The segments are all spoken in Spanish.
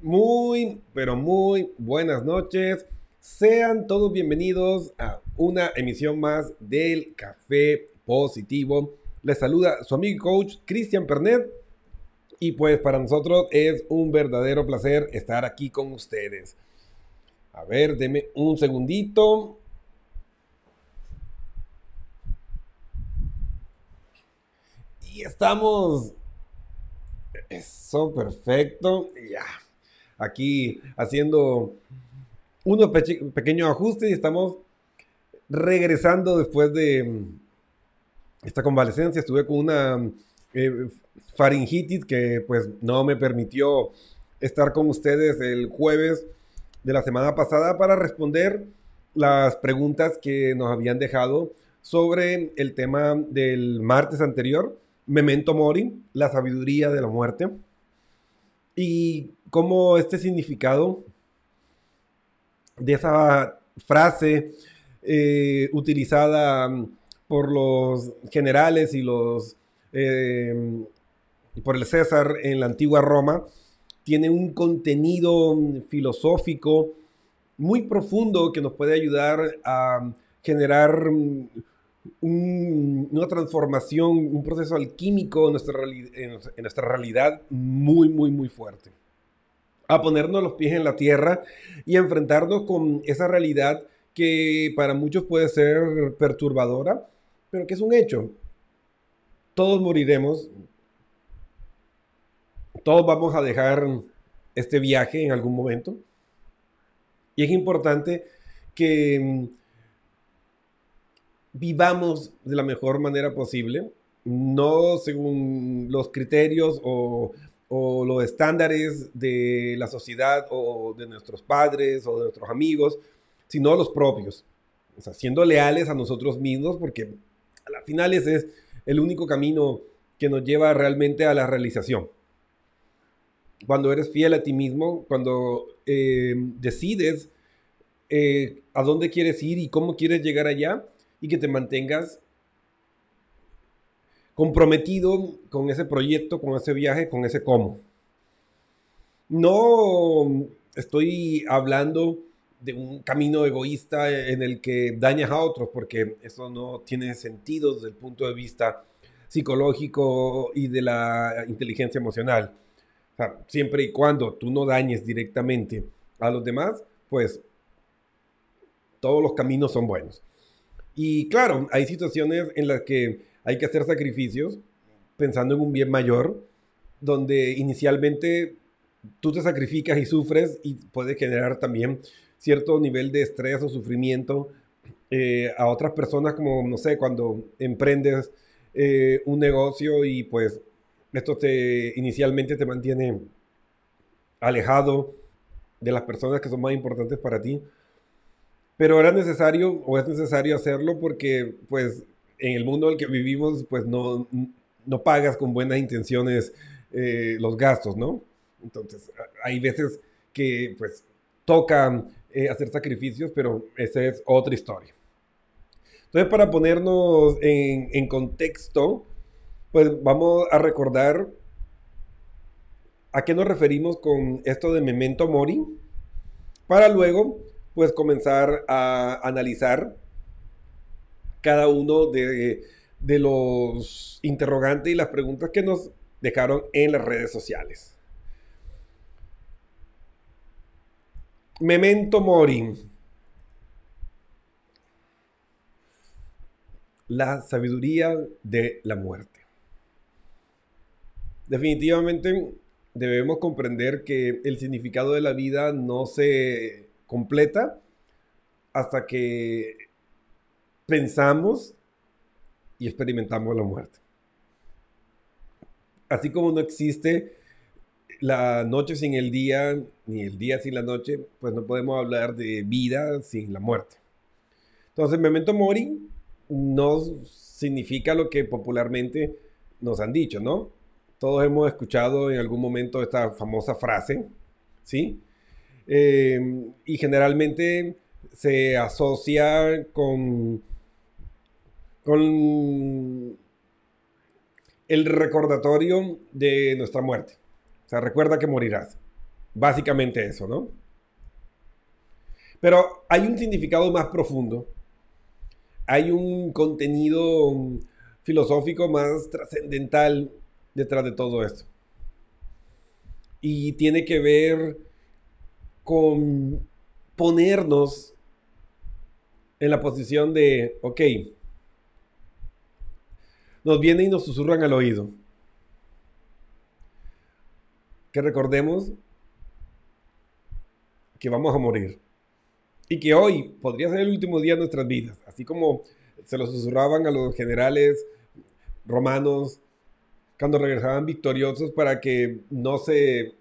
Muy, pero muy buenas noches. Sean todos bienvenidos a una emisión más del Café Positivo. Les saluda su amigo y coach Cristian Pernet. Y pues para nosotros es un verdadero placer estar aquí con ustedes. A ver, deme un segundito. Y estamos. Eso, perfecto. Ya. Aquí haciendo unos pequeños ajustes y estamos regresando después de esta convalecencia. Estuve con una eh, faringitis que pues no me permitió estar con ustedes el jueves de la semana pasada para responder las preguntas que nos habían dejado sobre el tema del martes anterior, Memento Mori, la sabiduría de la muerte, y cómo este significado de esa frase eh, utilizada por los generales y los eh, por el César en la antigua Roma, tiene un contenido filosófico muy profundo que nos puede ayudar a generar una transformación, un proceso alquímico en nuestra, en nuestra realidad muy, muy, muy fuerte. A ponernos los pies en la tierra y enfrentarnos con esa realidad que para muchos puede ser perturbadora, pero que es un hecho. Todos moriremos, todos vamos a dejar este viaje en algún momento. Y es importante que mm, vivamos de la mejor manera posible, no según los criterios o, los estándares de la sociedad o de nuestros padres o de nuestros amigos, sino los propios. O sea, siendo leales a nosotros mismos, porque a la final ese es el único camino que nos lleva realmente a la realización cuando eres fiel a ti mismo, cuando eh, decides eh, a dónde quieres ir y cómo quieres llegar allá y que te mantengas comprometido con ese proyecto, con ese viaje, con ese cómo. No estoy hablando de un camino egoísta en el que dañas a otros, porque eso no tiene sentido desde el punto de vista psicológico y de la inteligencia emocional siempre y cuando tú no dañes directamente a los demás, pues todos los caminos son buenos. Y claro, hay situaciones en las que hay que hacer sacrificios pensando en un bien mayor, donde inicialmente tú te sacrificas y sufres y puede generar también cierto nivel de estrés o sufrimiento eh, a otras personas, como, no sé, cuando emprendes eh, un negocio y pues esto te, inicialmente te mantiene alejado de las personas que son más importantes para ti. Pero era necesario o es necesario hacerlo porque pues en el mundo en el que vivimos pues no, no pagas con buenas intenciones eh, los gastos, ¿no? Entonces hay veces que pues toca eh, hacer sacrificios, pero esa es otra historia. Entonces para ponernos en, en contexto, pues vamos a recordar a qué nos referimos con esto de memento mori, para luego pues comenzar a analizar cada uno de, de los interrogantes y las preguntas que nos dejaron en las redes sociales. Memento mori. La sabiduría de la muerte definitivamente debemos comprender que el significado de la vida no se completa hasta que pensamos y experimentamos la muerte. Así como no existe la noche sin el día, ni el día sin la noche, pues no podemos hablar de vida sin la muerte. Entonces, memento mori no significa lo que popularmente nos han dicho, ¿no? Todos hemos escuchado en algún momento esta famosa frase, ¿sí? Eh, y generalmente se asocia con, con el recordatorio de nuestra muerte. O sea, recuerda que morirás. Básicamente eso, ¿no? Pero hay un significado más profundo. Hay un contenido filosófico más trascendental detrás de todo esto. Y tiene que ver con ponernos en la posición de, ok, nos vienen y nos susurran al oído. Que recordemos que vamos a morir. Y que hoy podría ser el último día de nuestras vidas. Así como se lo susurraban a los generales romanos cuando regresaban victoriosos para que no se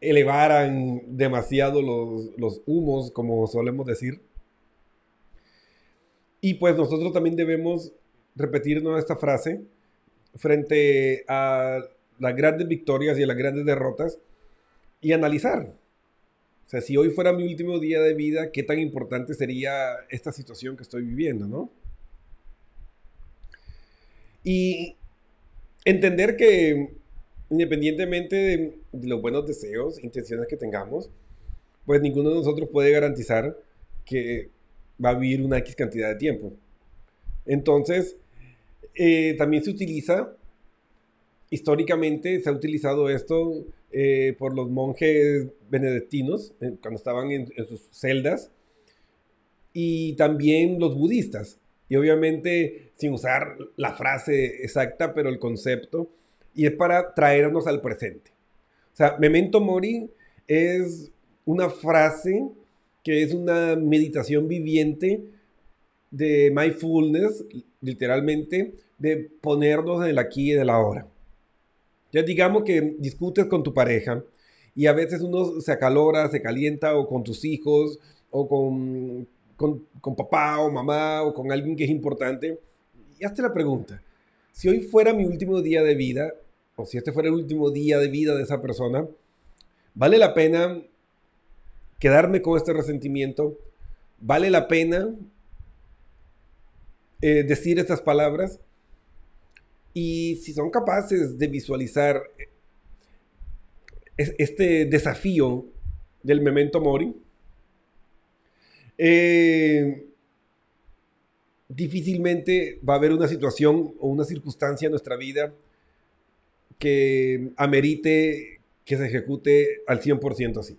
elevaran demasiado los, los humos, como solemos decir. Y pues nosotros también debemos repetirnos esta frase frente a las grandes victorias y a las grandes derrotas y analizar. O sea, si hoy fuera mi último día de vida, ¿qué tan importante sería esta situación que estoy viviendo, no? Y entender que independientemente de, los buenos deseos, intenciones que tengamos, pues ninguno de nosotros puede garantizar que va a vivir una X cantidad de tiempo. Entonces, eh, también se utiliza, históricamente se ha utilizado esto eh, por los monjes benedictinos eh, cuando estaban en, sus celdas y también los budistas. Y obviamente sin usar la frase exacta, pero el concepto, y es para traernos al presente. O sea, memento mori es una frase que es una meditación viviente de mindfulness, literalmente, de ponernos en el aquí y en el ahora. Ya digamos que discutes con tu pareja y a veces uno se acalora, se calienta o con tus hijos o con, con, papá o mamá o con alguien que es importante. Y hazte la pregunta, si hoy fuera mi último día de vida o si este fuera el último día de vida de esa persona, ¿vale la pena quedarme con este resentimiento? ¿Vale la pena eh, decir estas palabras? Y si son capaces de visualizar este desafío del memento mori, eh, difícilmente va a haber una situación o una circunstancia en nuestra vida que amerite que se ejecute al 100% así.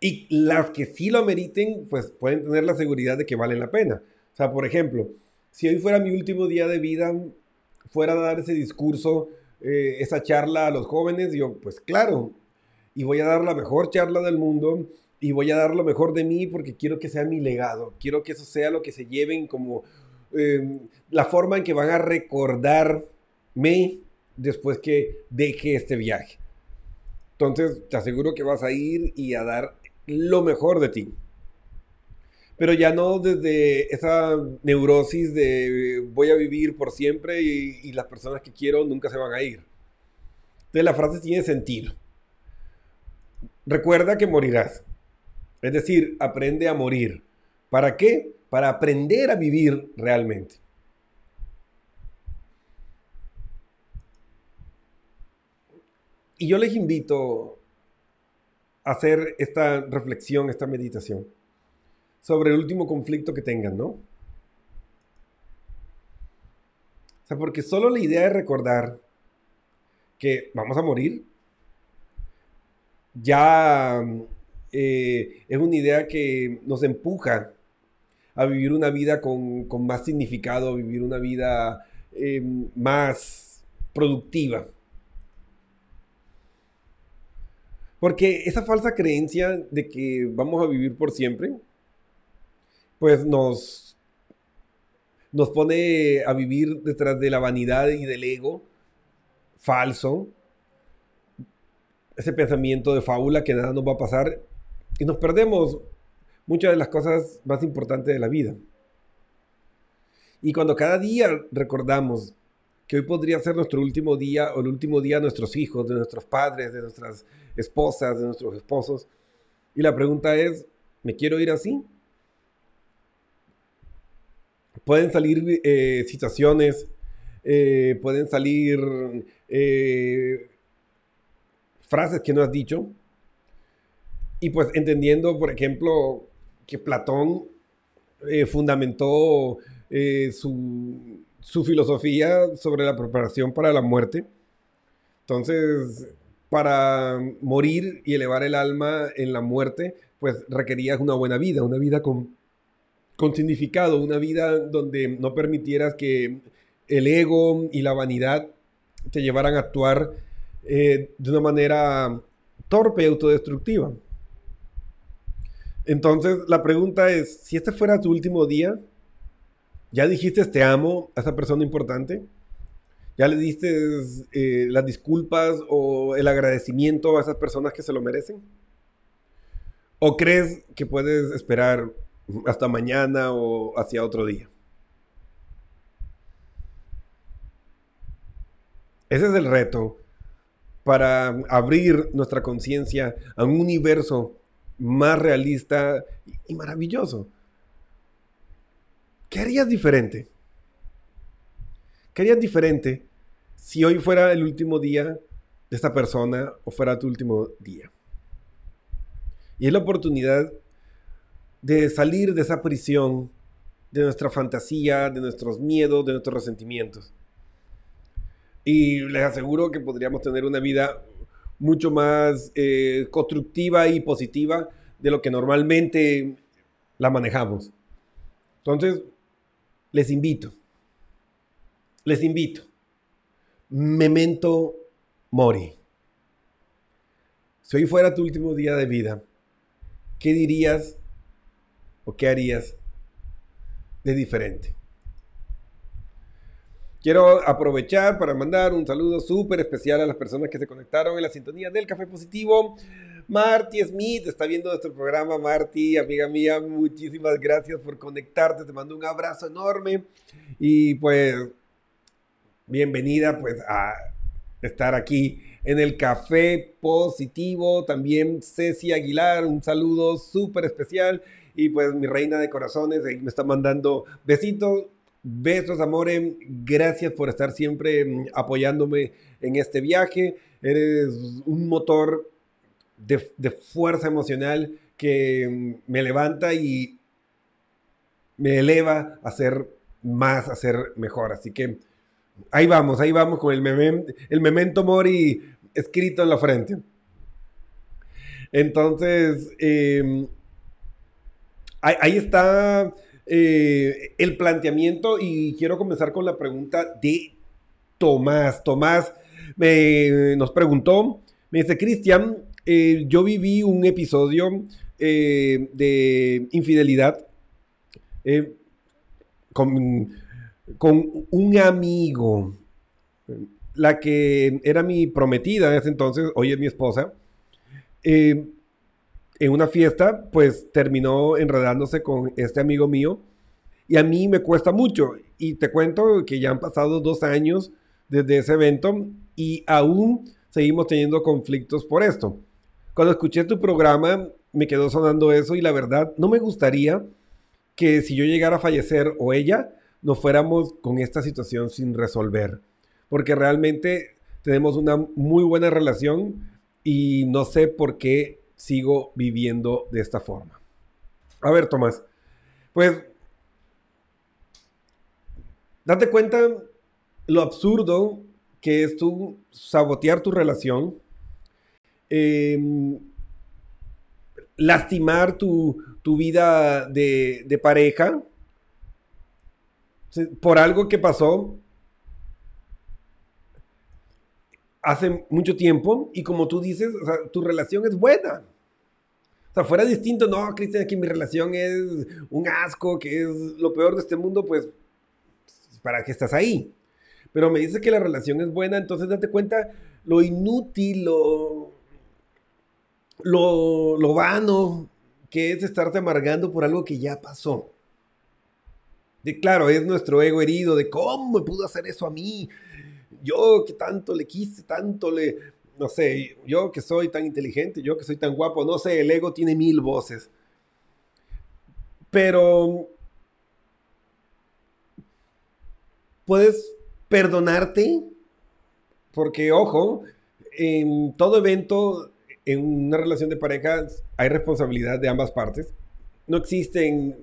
Y las que sí lo ameriten, pues pueden tener la seguridad de que valen la pena. O sea, por ejemplo, si hoy fuera mi último día de vida, fuera a dar ese discurso, eh, esa charla a los jóvenes, yo, pues claro, y voy a dar la mejor charla del mundo y voy a dar lo mejor de mí porque quiero que sea mi legado, quiero que eso sea lo que se lleven como eh, la forma en que van a recordarme después que deje este viaje. Entonces, te aseguro que vas a ir y a dar lo mejor de ti pero ya no desde esa neurosis de voy a vivir por siempre y, las personas que quiero nunca se van a ir. Entonces la frase tiene sentido. Recuerda que morirás. Es decir, aprende a morir. ¿Para qué? Para aprender a vivir realmente. Y yo les invito a hacer esta reflexión, esta meditación sobre el último conflicto que tengan, ¿no? O sea, porque solo la idea de recordar que vamos a morir ya eh, es una idea que nos empuja a vivir una vida con, más significado, a vivir una vida eh, más productiva. Porque esa falsa creencia de que vamos a vivir por siempre, pues nos, nos pone a vivir detrás de la vanidad y del ego falso, ese pensamiento de fábula que nada nos va a pasar y nos perdemos muchas de las cosas más importantes de la vida. Y cuando cada día recordamos que hoy podría ser nuestro último día o el último día de nuestros hijos, de nuestros padres, de nuestras esposas, de nuestros esposos, Y la pregunta es, ¿me quiero ir así? Pueden salir eh, situaciones, eh, pueden salir eh, frases que no has dicho. Y pues entendiendo, por ejemplo, que Platón fundamentó su, su filosofía sobre la preparación para la muerte. Entonces, para morir y elevar el alma en la muerte, pues requerías una buena vida, una vida con, con significado, una vida donde no permitieras que el ego y la vanidad te llevaran a actuar eh, de una manera torpe y autodestructiva. Entonces, la pregunta es, si este fuera tu último día, ¿ya dijiste te amo a esa persona importante? ¿Ya le diste eh, las disculpas o el agradecimiento a esas personas que se lo merecen? ¿O crees que puedes esperar hasta mañana o hacia otro día? Ese es el reto para abrir nuestra conciencia a un universo más realista y maravilloso. ¿Qué harías diferente? ¿Qué harías diferente si hoy fuera el último día de esta persona o fuera tu último día? Y es la oportunidad de salir de esa prisión, de nuestra fantasía, de nuestros miedos, de nuestros resentimientos. Y les aseguro que podríamos tener una vida mucho más eh, constructiva y positiva de lo que normalmente la manejamos. Entonces, les invito les invito. Memento mori. Si hoy fuera tu último día de vida, ¿qué dirías o qué harías de diferente? Quiero aprovechar para mandar un saludo súper especial a las personas que se conectaron en la sintonía del Café Positivo. Marty Smith está viendo nuestro programa. Marty, amiga mía, muchísimas gracias por conectarte. Te mando un abrazo enorme. Y pues bienvenida pues a estar aquí en el Café Positivo. También Ceci Aguilar, un saludo súper especial. Y pues mi reina de corazones me está mandando besitos. Besos, amores. Gracias por estar siempre mm, apoyándome en este viaje. Eres un motor de, de fuerza emocional que mm, me levanta y me eleva a ser más, a ser mejor. Así que Ahí vamos, ahí vamos con el, el memento mori escrito en la frente. Entonces, em, ahí, está eh, el planteamiento y quiero comenzar con la pregunta de Tomás. Tomás nos preguntó, me dice, Cristian, eh, yo viví un episodio eh, de infidelidad con con un amigo, la que era mi prometida en ese entonces, hoy es mi esposa, en una fiesta, pues terminó enredándose con este amigo mío y a mí me cuesta mucho. Y te cuento que ya han pasado dos años desde ese evento y aún seguimos teniendo conflictos por esto. Cuando escuché tu programa me quedó sonando eso y la verdad no me gustaría que si yo llegara a fallecer o ella, no fuéramos con esta situación sin resolver. Porque realmente tenemos una muy buena relación y no sé por qué sigo viviendo de esta forma. A ver, Tomás, pues date cuenta lo absurdo que es tú sabotear tu relación, em, lastimar tu, vida de, de pareja, por algo que pasó hace mucho tiempo y como tú dices, tu relación es buena. O sea, fuera distinto, no, Cristian, que mi relación es un asco, que es lo peor de este mundo, pues, ¿para qué estás ahí? Pero me dices que la relación es buena, entonces date cuenta lo inútil, lo, lo, lo vano que es estarte amargando por algo que ya pasó. De claro, es nuestro ego herido de cómo me pudo hacer eso a mí. Yo que tanto le quise, tanto le, no sé, yo que soy tan inteligente, yo que soy tan guapo, no sé, el ego tiene mil voces. Pero puedes perdonarte, porque ojo, en todo evento, en una relación de pareja, hay responsabilidad de ambas partes. No existen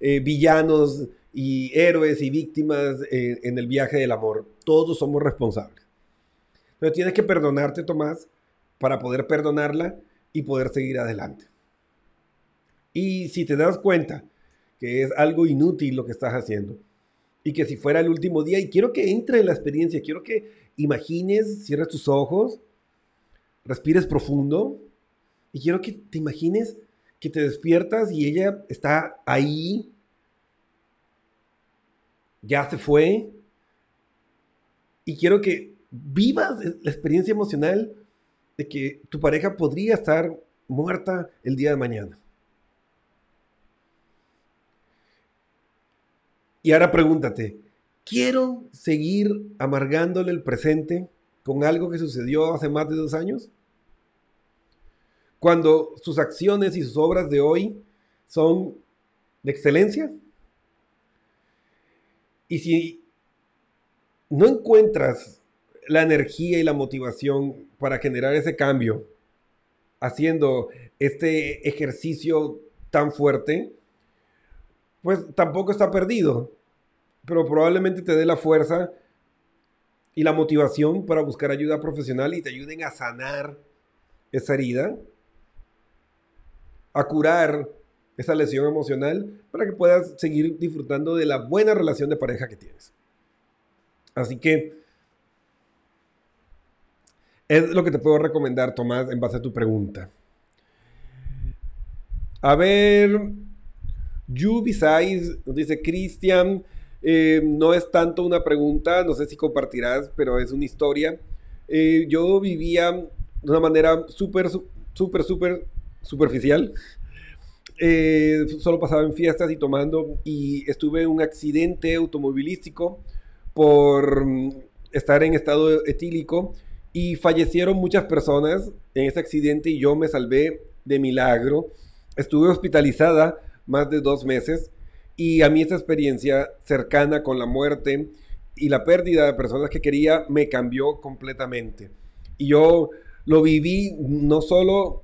eh, villanos y héroes y víctimas en el viaje del amor. Todos somos responsables. Pero tienes que perdonarte, Tomás, para poder perdonarla y poder seguir adelante. Y si te das cuenta que es algo inútil lo que estás haciendo, y que si fuera el último día, y quiero que entre en la experiencia, quiero que imagines, cierres tus ojos, respires profundo, y quiero que te imagines que te despiertas y ella está ahí ya se fue. Y quiero que vivas la experiencia emocional de que tu pareja podría estar muerta el día de mañana. Y ahora pregúntate, ¿quiero seguir amargándole el presente con algo que sucedió hace más de dos años? Cuando sus acciones y sus obras de hoy son de excelencia. Y si no encuentras la energía y la motivación para generar ese cambio, haciendo este ejercicio tan fuerte, pues tampoco está perdido, pero probablemente te dé la fuerza y la motivación para buscar ayuda profesional y te ayuden a sanar esa herida, a curar esa lesión emocional para que puedas seguir disfrutando de la buena relación de pareja que tienes. Así que es lo que te puedo recomendar, Tomás, en base a tu pregunta. A ver, Yubisais nos dice, Cristian, eh, no es tanto una pregunta, no sé si compartirás, pero es una historia. Eh, yo vivía de una manera súper, súper, súper superficial. Eh, solo pasaba en fiestas y tomando y estuve en un accidente automovilístico por mm, estar en estado etílico y fallecieron muchas personas en ese accidente y yo me salvé de milagro. Estuve hospitalizada más de dos meses y a mí esa experiencia cercana con la muerte y la pérdida de personas que quería me cambió completamente. Y yo lo viví no solo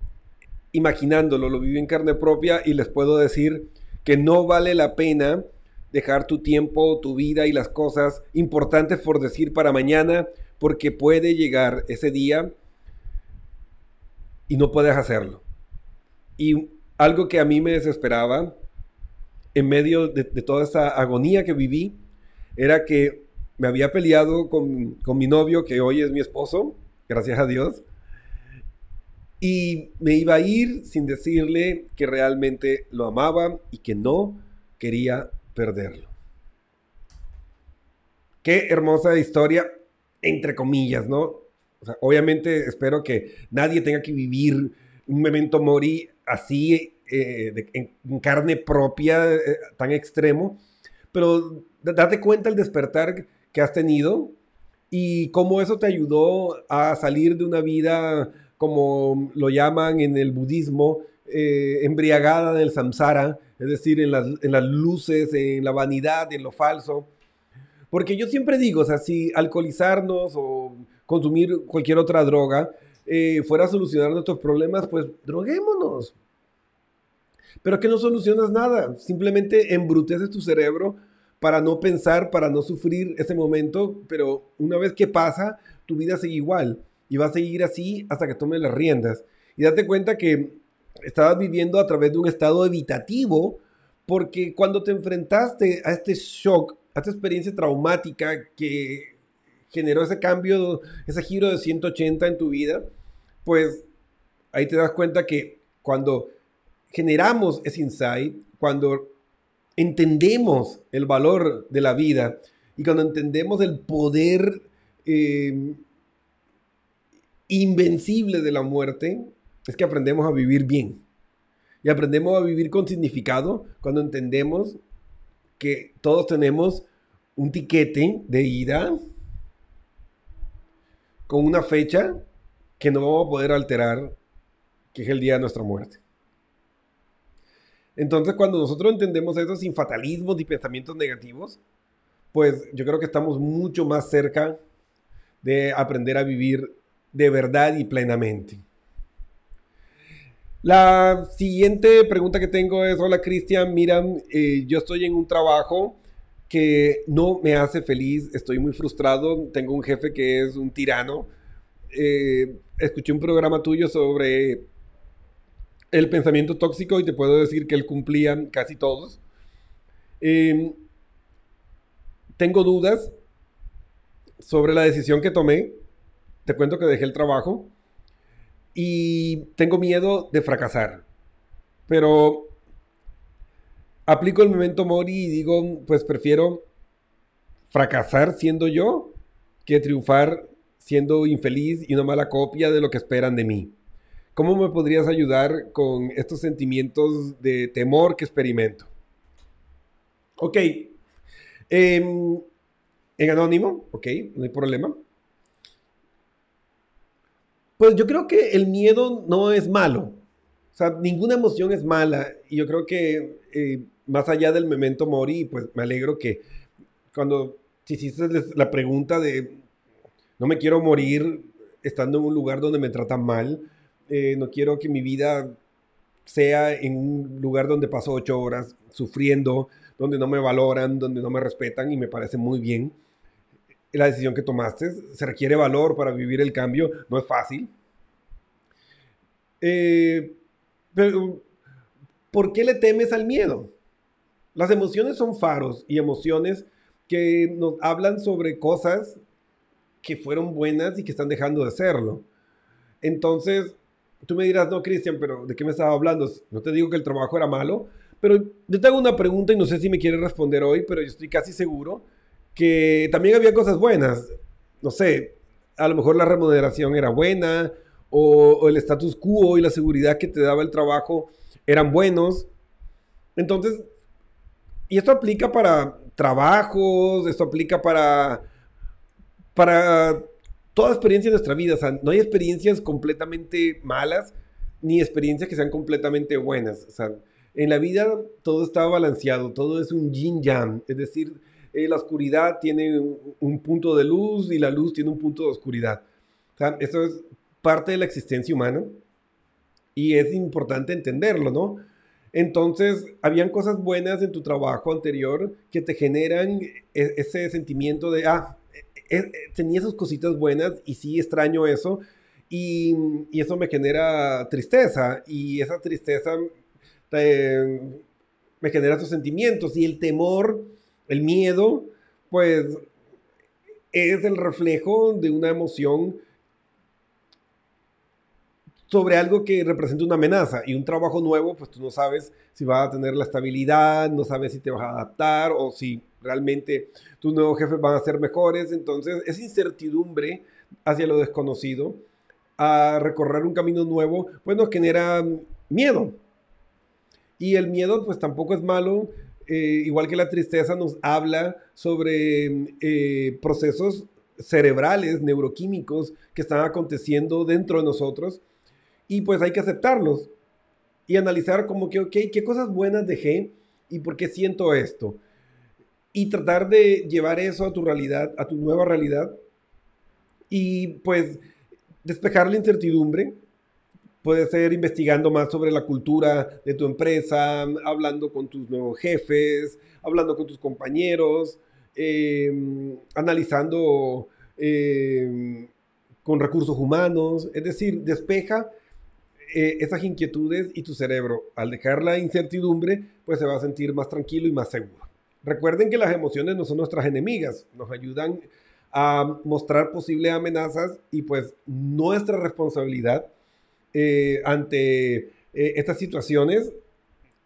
imaginándolo, lo viví en carne propia y les puedo decir que no vale la pena dejar tu tiempo, tu vida y las cosas importantes por decir para mañana, porque puede llegar ese día y no puedes hacerlo. Y algo que a mí me desesperaba en medio de, toda esa agonía que viví era que me había peleado con, con mi novio, que hoy es mi esposo, gracias a Dios, y me iba a ir sin decirle que realmente lo amaba y que no quería perderlo. Qué hermosa historia, entre comillas, ¿no? obviamente espero que nadie tenga que vivir un memento mori así, eh, en, carne propia, eh, tan extremo, pero date cuenta el despertar que has tenido y cómo eso te ayudó a salir de una vida como lo llaman en el budismo, eh, embriagada del samsara, es decir, en las, luces, en la vanidad, en lo falso. Porque yo siempre digo, o si alcoholizarnos o consumir cualquier otra droga eh, fuera a solucionar nuestros problemas, pues droguémonos. Pero que no solucionas nada, simplemente embruteces tu cerebro para no pensar, para no sufrir ese momento, pero una vez que pasa, tu vida sigue igual y va a seguir así hasta que tome las riendas. Y date cuenta que estabas viviendo a través de un estado evitativo porque cuando te enfrentaste a este shock, a esta experiencia traumática que generó ese cambio, ese giro de 180 en tu vida, pues ahí te das cuenta que cuando generamos ese insight, cuando entendemos el valor de la vida y cuando entendemos el poder eh, invencible de la muerte es que aprendemos a vivir bien. Y aprendemos a vivir con significado cuando entendemos que todos tenemos un tiquete de ida con una fecha que no vamos a poder alterar, que es el día de nuestra muerte. Entonces, cuando nosotros entendemos eso sin fatalismos ni pensamientos negativos, pues yo creo que estamos mucho más cerca de aprender a vivir de verdad y plenamente. La siguiente pregunta que tengo es, hola Cristian, mira, eh, yo estoy en un trabajo que no me hace feliz, estoy muy frustrado, tengo un jefe que es un tirano. Eh, escuché un programa tuyo sobre el pensamiento tóxico y te puedo decir que él cumplía casi todos. Em, tengo dudas sobre la decisión que tomé. Te cuento que dejé el trabajo y tengo miedo de fracasar. Pero aplico el momento mori y digo, pues prefiero fracasar siendo yo que triunfar siendo infeliz y una mala copia de lo que esperan de mí. ¿Cómo me podrías ayudar con estos sentimientos de temor que experimento? Ok. Em, en anónimo, ok, no hay problema. Pues yo creo que el miedo no es malo. O sea, ninguna emoción es mala. Y yo creo que eh, más allá del memento mori, pues me alegro que cuando hiciste la pregunta de no me quiero morir estando en un lugar donde me tratan mal, eh, no quiero que mi vida sea en un lugar donde paso ocho horas sufriendo, donde no me valoran, donde no me respetan y me parece muy bien. La decisión que tomaste se requiere valor para vivir el cambio, no es fácil. Eh, pero, ¿por qué le temes al miedo? Las emociones son faros y emociones que nos hablan sobre cosas que fueron buenas y que están dejando de serlo. Entonces, Tú me dirás, no, Cristian, pero ¿de qué me estaba hablando? No te digo que el trabajo era malo, pero yo te hago una pregunta y no sé si me quieres responder hoy, pero yo estoy casi seguro que también había cosas buenas. No sé, a lo mejor la remuneración era buena o, el status quo y la seguridad que te daba el trabajo eran buenos. Entonces, y esto aplica para trabajos, esto aplica para, para toda experiencia en nuestra vida. O sea, no hay experiencias completamente malas ni experiencias que sean completamente buenas. O sea, en la vida todo está balanceado, todo es un yin yang. Es decir, eh, la oscuridad tiene un, punto de luz y la luz tiene un punto de oscuridad. O sea, es parte de la existencia humana y es importante entenderlo, ¿no? Entonces, habían cosas buenas en tu trabajo anterior que te generan e, ese sentimiento de, ah, tenía esas cositas buenas y sí extraño eso. Y, eso me genera tristeza y esa tristeza me genera sus sentimientos y el temor, el miedo, pues es el reflejo de una emoción sobre algo que representa una amenaza y un trabajo nuevo, pues tú no sabes si vas a tener la estabilidad, no sabes si te vas a adaptar o si realmente tus nuevos jefes van a ser mejores. Entonces, esa incertidumbre hacia lo desconocido, a recorrer un camino nuevo, pues nos genera miedo. Y el miedo, pues tampoco es malo. Eh, igual que la tristeza nos habla sobre eh, procesos cerebrales, neuroquímicos que están aconteciendo dentro de nosotros y pues hay que aceptarlos y analizar como que, ok, ¿qué cosas buenas dejé y por qué siento esto? y tratar de llevar eso a tu realidad, a tu nueva realidad y pues despejar la incertidumbre. Puede ser investigando más sobre la cultura de tu empresa, hablando con tus nuevos jefes, hablando con tus compañeros, em, analizando em, con recursos humanos. Es decir, despeja eh, esas inquietudes y tu cerebro, al dejar la incertidumbre, pues se va a sentir más tranquilo y más seguro. Recuerden que las emociones no son nuestras enemigas, nos ayudan a mostrar posibles amenazas y pues nuestra responsabilidad eh, ante eh, estas situaciones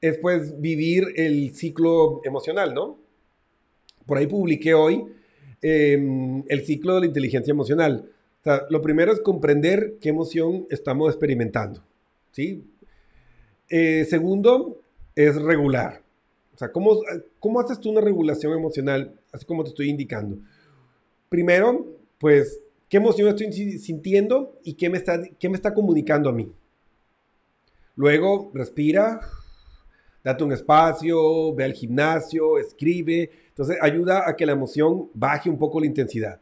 es pues vivir el ciclo emocional, ¿no? Por ahí publiqué hoy em, el ciclo de la inteligencia emocional. O sea, lo primero es comprender qué emoción estamos experimentando, ¿sí? Eh, segundo es regular. O sea, ¿cómo, ¿cómo haces tú una regulación emocional, así como te estoy indicando? Primero, pues ¿Qué emoción estoy sintiendo y qué me está, qué me está comunicando a mí? Luego, respira, date un espacio, ve al gimnasio, escribe. Entonces, ayuda a que la emoción baje un poco la intensidad.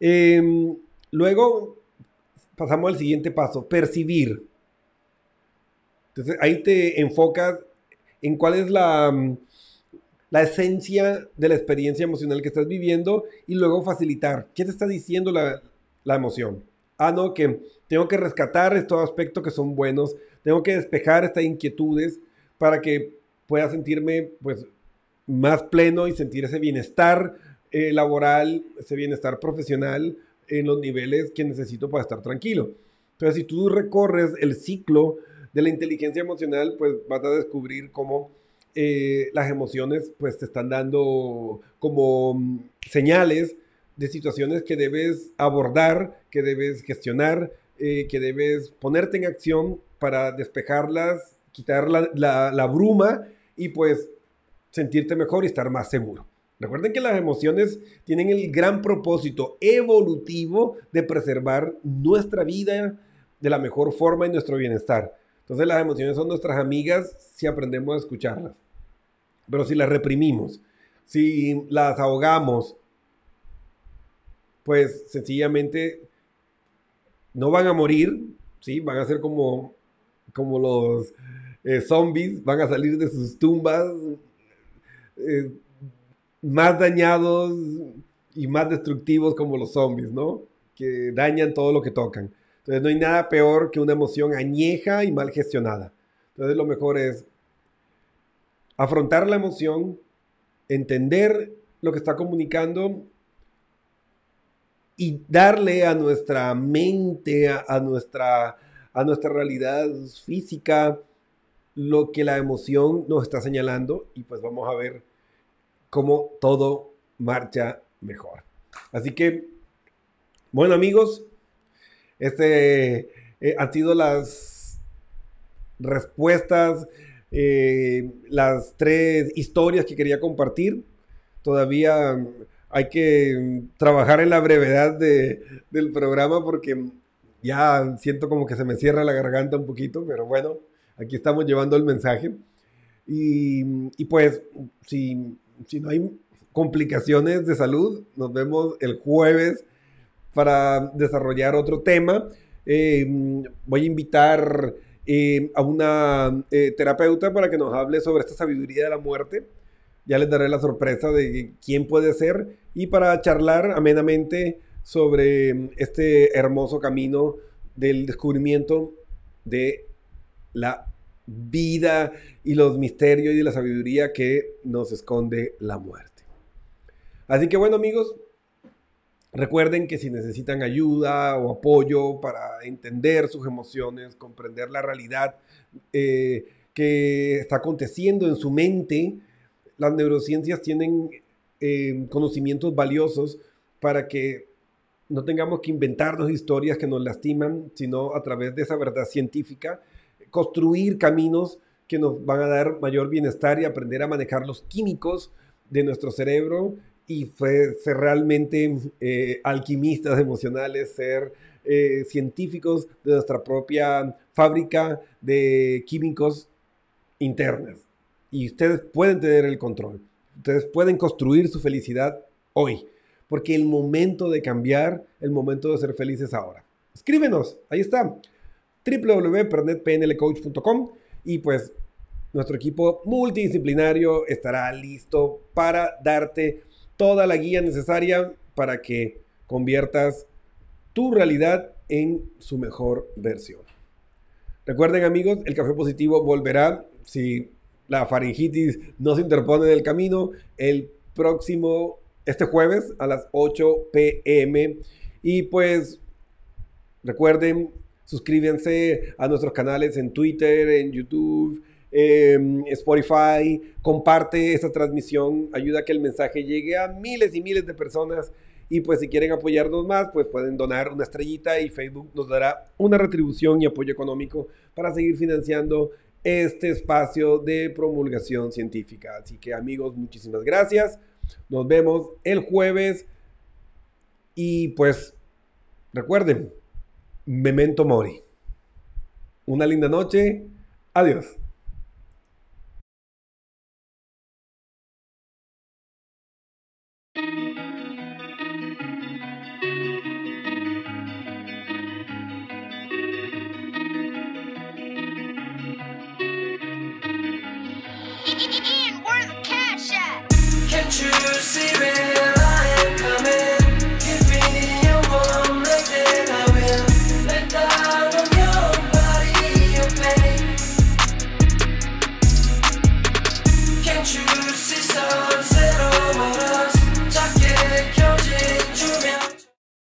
Em, luego, pasamos al siguiente paso, percibir. Entonces, ahí te enfocas en cuál es la, mm, la esencia de la experiencia emocional que estás viviendo y luego facilitar. ¿Qué te está diciendo la, la emoción? Ah, no, que tengo que rescatar estos aspectos que son buenos, tengo que despejar estas inquietudes para que pueda sentirme pues más pleno y sentir ese bienestar eh, laboral, ese bienestar profesional en los niveles que necesito para estar tranquilo. Entonces, si tú recorres el ciclo de la inteligencia emocional, pues vas a descubrir cómo eh, las emociones pues te están dando como mm, señales de situaciones que debes abordar, que debes gestionar, eh, que debes ponerte en acción para despejarlas, quitar la, la bruma y pues sentirte mejor y estar más seguro. Recuerden que las emociones tienen el gran propósito evolutivo de preservar nuestra vida de la mejor forma y nuestro bienestar. Entonces las emociones son nuestras amigas si aprendemos a escucharlas. Pero si las reprimimos, si las ahogamos, pues sencillamente no van a morir, ¿sí? Van a ser como, como los eh, zombies, van a salir de sus tumbas eh, más dañados y más destructivos como los zombies, ¿no? Que dañan todo lo que tocan. Entonces no hay nada peor que una emoción añeja y mal gestionada. Entonces lo mejor es afrontar la emoción, entender lo que está comunicando y darle a nuestra mente, a, nuestra, a nuestra realidad física, lo que la emoción nos está señalando y pues vamos a ver cómo todo marcha mejor. Así que, bueno amigos, este eh, han sido las respuestas eh, las tres historias que quería compartir. Todavía hay que trabajar en la brevedad del programa porque ya siento como que se me cierra la garganta un poquito, pero bueno, aquí estamos llevando el mensaje. Y, pues, si, si no hay complicaciones de salud, nos vemos el jueves para desarrollar otro tema. Eh, voy a invitar eh, a una eh, terapeuta para que nos hable sobre esta sabiduría de la muerte. Ya les daré la sorpresa de quién puede ser y para charlar amenamente sobre este hermoso camino del descubrimiento de la vida y los misterios y la sabiduría que nos esconde la muerte. Así que bueno amigos, Recuerden que si necesitan ayuda o apoyo para entender sus emociones, comprender la realidad eh, que está aconteciendo en su mente, las neurociencias tienen eh, conocimientos valiosos para que no tengamos que inventarnos historias que nos lastiman, sino a través de esa verdad científica, construir caminos que nos van a dar mayor bienestar y aprender a manejar los químicos de nuestro cerebro y ser realmente eh, alquimistas emocionales, ser eh, científicos de nuestra propia fábrica de químicos internas. Y ustedes pueden tener el control. Ustedes pueden construir su felicidad hoy. Porque el momento de cambiar, el momento de ser felices ahora. Escríbenos, ahí está. www.pernetpnlcoach.com y pues nuestro equipo multidisciplinario estará listo para darte toda la guía necesaria para que conviertas tu realidad en su mejor versión. Recuerden amigos, el café positivo volverá si la faringitis no se interpone en el camino el próximo, este jueves a las 8 pm. Y pues recuerden, suscríbanse a nuestros canales en Twitter, en YouTube, Em, Spotify, comparte esta transmisión, ayuda a que el mensaje llegue a miles y miles de personas. Y pues si quieren apoyarnos más, pues pueden donar una estrellita y Facebook nos dará una retribución y apoyo económico para seguir financiando este espacio de promulgación científica. Así que amigos, muchísimas gracias. Nos vemos el jueves y pues Recuerden, memento mori. Una linda noche. Adiós.